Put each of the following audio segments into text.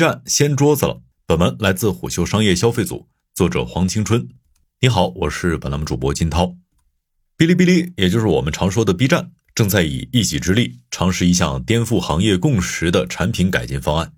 站掀桌子了。本文来自虎嗅商业消费组，作者黄青春。你好，我是本栏目主播金涛。哔哩哔哩，也就是我们常说的 B 站，正在以一己之力尝试一项颠覆行业共识的产品改进方案。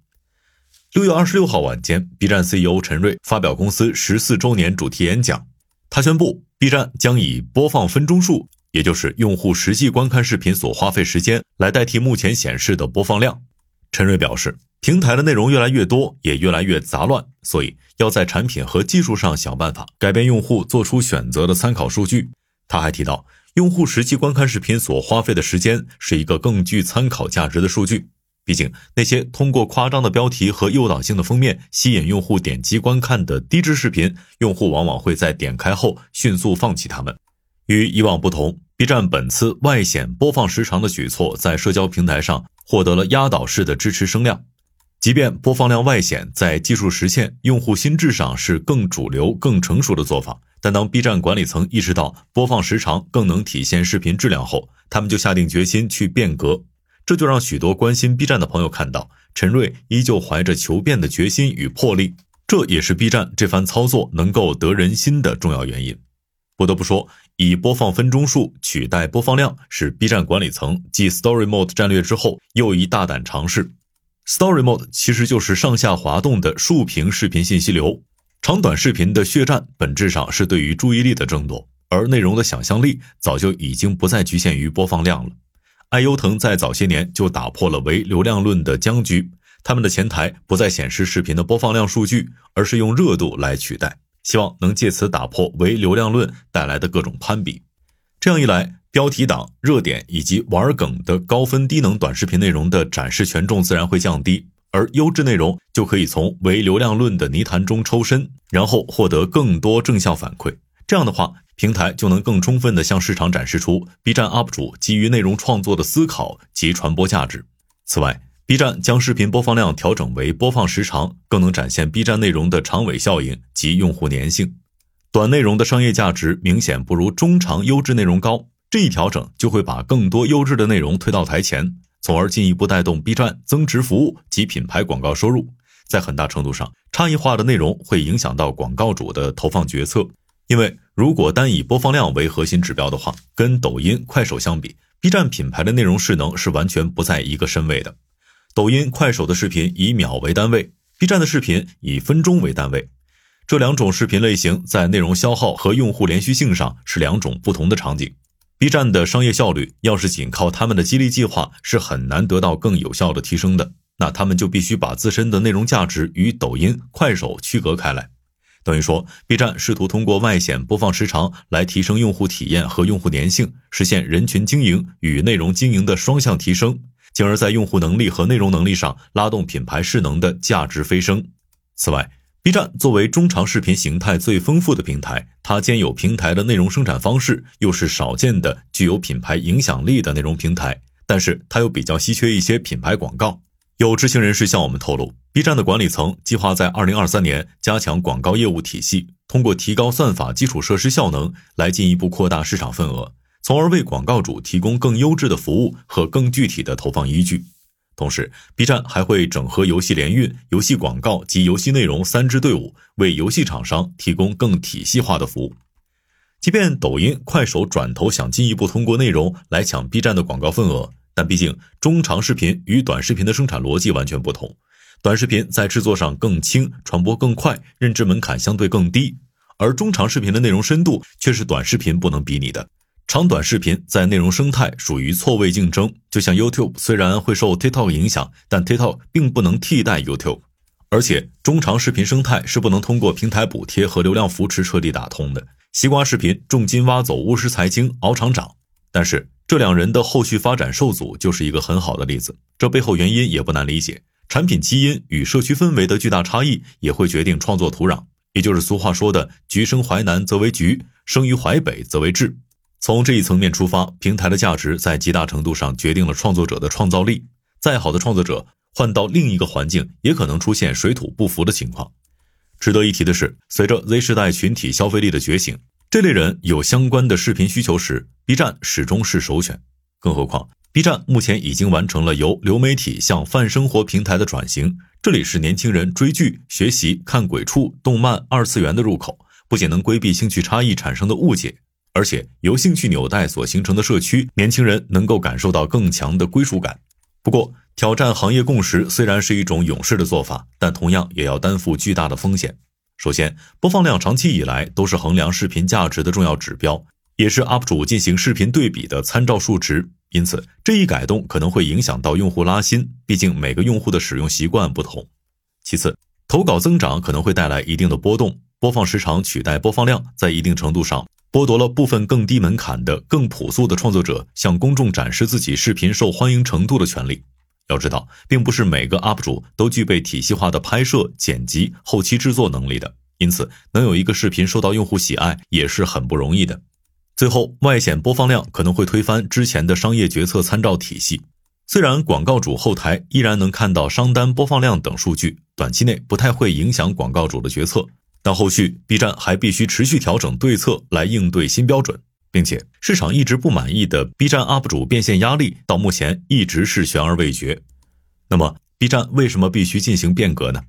六月二十六号晚间，B 站 CEO 陈瑞发表公司十四周年主题演讲，他宣布 B 站将以播放分钟数，也就是用户实际观看视频所花费时间，来代替目前显示的播放量。陈瑞表示。平台的内容越来越多，也越来越杂乱，所以要在产品和技术上想办法改变用户做出选择的参考数据。他还提到，用户实际观看视频所花费的时间是一个更具参考价值的数据。毕竟，那些通过夸张的标题和诱导性的封面吸引用户点击观看的低质视频，用户往往会在点开后迅速放弃它们。与以往不同，B 站本次外显播放时长的举措在社交平台上获得了压倒式的支持声量。即便播放量外显在技术实现、用户心智上是更主流、更成熟的做法，但当 B 站管理层意识到播放时长更能体现视频质量后，他们就下定决心去变革。这就让许多关心 B 站的朋友看到，陈瑞依旧怀着求变的决心与魄力。这也是 B 站这番操作能够得人心的重要原因。不得不说，以播放分钟数取代播放量，是 B 站管理层继 Story Mode 战略之后又一大胆尝试。Story Mode 其实就是上下滑动的竖屏视频信息流。长短视频的血战本质上是对于注意力的争夺，而内容的想象力早就已经不再局限于播放量了。爱优腾在早些年就打破了唯流量论的僵局，他们的前台不再显示视频的播放量数据，而是用热度来取代，希望能借此打破唯流量论带来的各种攀比。这样一来。标题党、热点以及玩梗的高分低能短视频内容的展示权重自然会降低，而优质内容就可以从唯流量论的泥潭中抽身，然后获得更多正向反馈。这样的话，平台就能更充分地向市场展示出 B 站 UP 主基于内容创作的思考及传播价值。此外，B 站将视频播放量调整为播放时长，更能展现 B 站内容的长尾效应及用户粘性。短内容的商业价值明显不如中长优质内容高。这一调整就会把更多优质的内容推到台前，从而进一步带动 B 站增值服务及品牌广告收入。在很大程度上，差异化的内容会影响到广告主的投放决策。因为如果单以播放量为核心指标的话，跟抖音、快手相比，B 站品牌的内容势能是完全不在一个身位的。抖音、快手的视频以秒为单位，B 站的视频以分钟为单位。这两种视频类型在内容消耗和用户连续性上是两种不同的场景。B 站的商业效率要是仅靠他们的激励计划是很难得到更有效的提升的，那他们就必须把自身的内容价值与抖音、快手区隔开来。等于说，B 站试图通过外显播放时长来提升用户体验和用户粘性，实现人群经营与内容经营的双向提升，进而，在用户能力和内容能力上拉动品牌势能的价值飞升。此外，B 站作为中长视频形态最丰富的平台，它兼有平台的内容生产方式，又是少见的具有品牌影响力的内容平台。但是，它又比较稀缺一些品牌广告。有知情人士向我们透露，B 站的管理层计划在2023年加强广告业务体系，通过提高算法基础设施效能，来进一步扩大市场份额，从而为广告主提供更优质的服务和更具体的投放依据。同时，B 站还会整合游戏联运、游戏广告及游戏内容三支队伍，为游戏厂商提供更体系化的服务。即便抖音、快手转头想进一步通过内容来抢 B 站的广告份额，但毕竟中长视频与短视频的生产逻辑完全不同。短视频在制作上更轻，传播更快，认知门槛相对更低，而中长视频的内容深度却是短视频不能比拟的。长短视频在内容生态属于错位竞争，就像 YouTube 虽然会受 TikTok 影响，但 TikTok 并不能替代 YouTube。而且中长视频生态是不能通过平台补贴和流量扶持彻底打通的。西瓜视频重金挖走巫师财经熬厂长，但是这两人的后续发展受阻就是一个很好的例子。这背后原因也不难理解，产品基因与社区氛围的巨大差异也会决定创作土壤，也就是俗话说的“橘生淮南则为橘，生于淮北则为枳”。从这一层面出发，平台的价值在极大程度上决定了创作者的创造力。再好的创作者，换到另一个环境，也可能出现水土不服的情况。值得一提的是，随着 Z 时代群体消费力的觉醒，这类人有相关的视频需求时，B 站始终是首选。更何况，B 站目前已经完成了由流媒体向泛生活平台的转型，这里是年轻人追剧、学习、看鬼畜、动漫、二次元的入口，不仅能规避兴趣差异产生的误解，而且由兴趣纽带所形成的社区，年轻人能够感受到更强的归属感。不过，挑战行业共识虽然是一种勇士的做法，但同样也要担负巨大的风险。首先，播放量长期以来都是衡量视频价值的重要指标，也是 UP 主进行视频对比的参照数值。因此，这一改动可能会影响到用户拉新，毕竟每个用户的使用习惯不同。其次，投稿增长可能会带来一定的波动，播放时长取代播放量，在一定程度上剥夺了部分更低门槛的、更朴素的创作者向公众展示自己视频受欢迎程度的权利。要知道，并不是每个 UP 主都具备体系化的拍摄、剪辑、后期制作能力的，因此能有一个视频受到用户喜爱也是很不容易的。最后，外显播放量可能会推翻之前的商业决策参照体系。虽然广告主后台依然能看到商单播放量等数据，短期内不太会影响广告主的决策，但后续 B 站还必须持续调整对策来应对新标准，并且市场一直不满意的 B 站 UP 主变现压力到目前一直是悬而未决。那么，B 站为什么必须进行变革呢？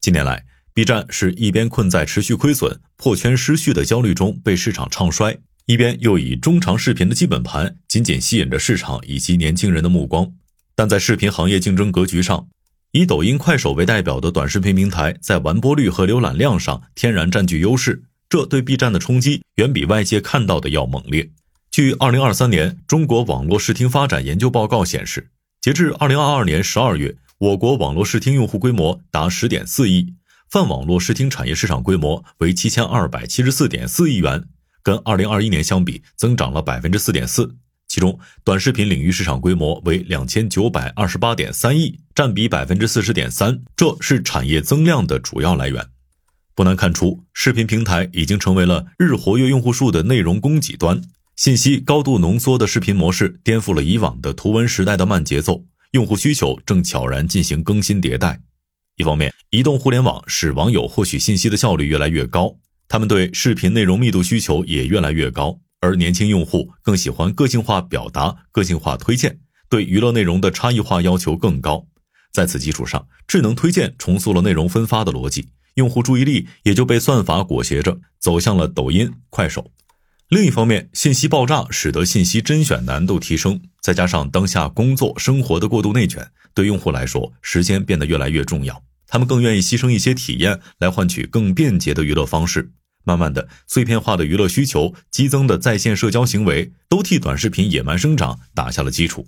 近年来，B 站是一边困在持续亏损、破圈失序的焦虑中被市场唱衰。一边又以中长视频的基本盘紧紧吸引着市场以及年轻人的目光，但在视频行业竞争格局上，以抖音、快手为代表的短视频平台在完播率和浏览量上天然占据优势，这对 B 站的冲击远比外界看到的要猛烈。据二零二三年中国网络视听发展研究报告显示，截至二零二二年十二月，我国网络视听用户规模达十点四亿，泛网络视听产业市场规模为七千二百七十四点四亿元。跟二零二一年相比，增长了百分之四点四。其中，短视频领域市场规模为两千九百二十八点三亿，占比百分之四十点三，这是产业增量的主要来源。不难看出，视频平台已经成为了日活跃用户数的内容供给端。信息高度浓缩的视频模式颠覆了以往的图文时代的慢节奏，用户需求正悄然进行更新迭代。一方面，移动互联网使网友获取信息的效率越来越高。他们对视频内容密度需求也越来越高，而年轻用户更喜欢个性化表达、个性化推荐，对娱乐内容的差异化要求更高。在此基础上，智能推荐重塑了内容分发的逻辑，用户注意力也就被算法裹挟着走向了抖音、快手。另一方面，信息爆炸使得信息甄选难度提升，再加上当下工作生活的过度内卷，对用户来说，时间变得越来越重要。他们更愿意牺牲一些体验来换取更便捷的娱乐方式。慢慢的，碎片化的娱乐需求、激增的在线社交行为，都替短视频野蛮生长打下了基础。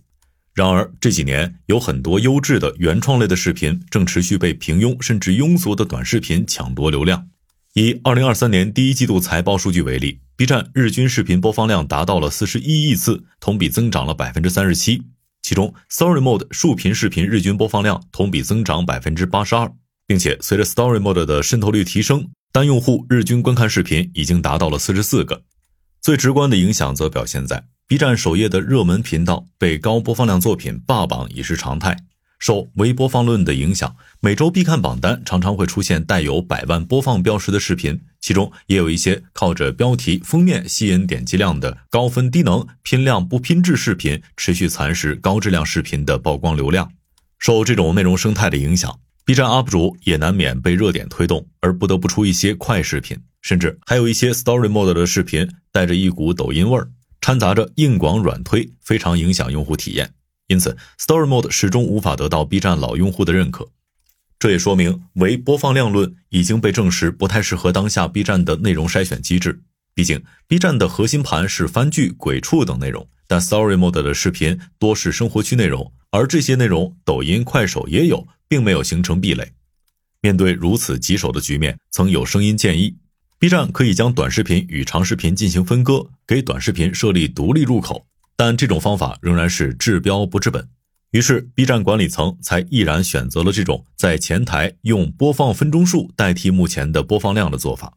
然而，这几年有很多优质的原创类的视频正持续被平庸甚至庸俗的短视频抢夺流量。以二零二三年第一季度财报数据为例，B 站日均视频播放量达到了四十一亿次，同比增长了百分之三十七。其中，Story Mode 竖屏视频日均播放量同比增长百分之八十二，并且随着 Story Mode 的渗透率提升。单用户日均观看视频已经达到了四十四个，最直观的影响则表现在 B 站首页的热门频道被高播放量作品霸榜已是常态。受微播放论的影响，每周必看榜单常常会出现带有百万播放标识的视频，其中也有一些靠着标题、封面吸引点击量的高分低能、拼量不拼质视频，持续蚕食高质量视频的曝光流量。受这种内容生态的影响。B 站 UP 主也难免被热点推动，而不得不出一些快视频，甚至还有一些 Story Mode 的视频带着一股抖音味儿，掺杂着硬广软推，非常影响用户体验。因此，Story Mode 始终无法得到 B 站老用户的认可。这也说明唯播放量论已经被证实不太适合当下 B 站的内容筛选机制。毕竟，B 站的核心盘是番剧、鬼畜等内容，但 Story Mode 的视频多是生活区内容，而这些内容抖音、快手也有。并没有形成壁垒。面对如此棘手的局面，曾有声音建议，B 站可以将短视频与长视频进行分割，给短视频设立独立入口。但这种方法仍然是治标不治本。于是，B 站管理层才毅然选择了这种在前台用播放分钟数代替目前的播放量的做法。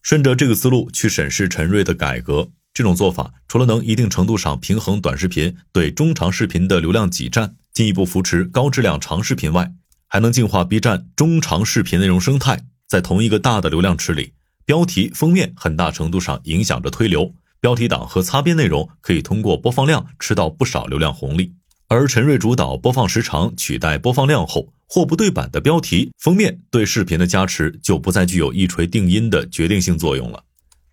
顺着这个思路去审视陈瑞的改革，这种做法除了能一定程度上平衡短视频对中长视频的流量挤占。进一步扶持高质量长视频外，还能净化 B 站中长视频内容生态。在同一个大的流量池里，标题、封面很大程度上影响着推流，标题党和擦边内容可以通过播放量吃到不少流量红利。而陈瑞主导播放时长取代播放量后，货不对版的标题、封面对视频的加持就不再具有一锤定音的决定性作用了。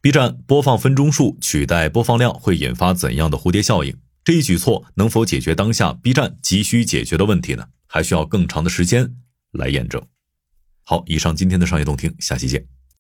B 站播放分钟数取代播放量会引发怎样的蝴蝶效应？这一举措能否解决当下 B 站急需解决的问题呢？还需要更长的时间来验证。好，以上今天的商业动听，下期见。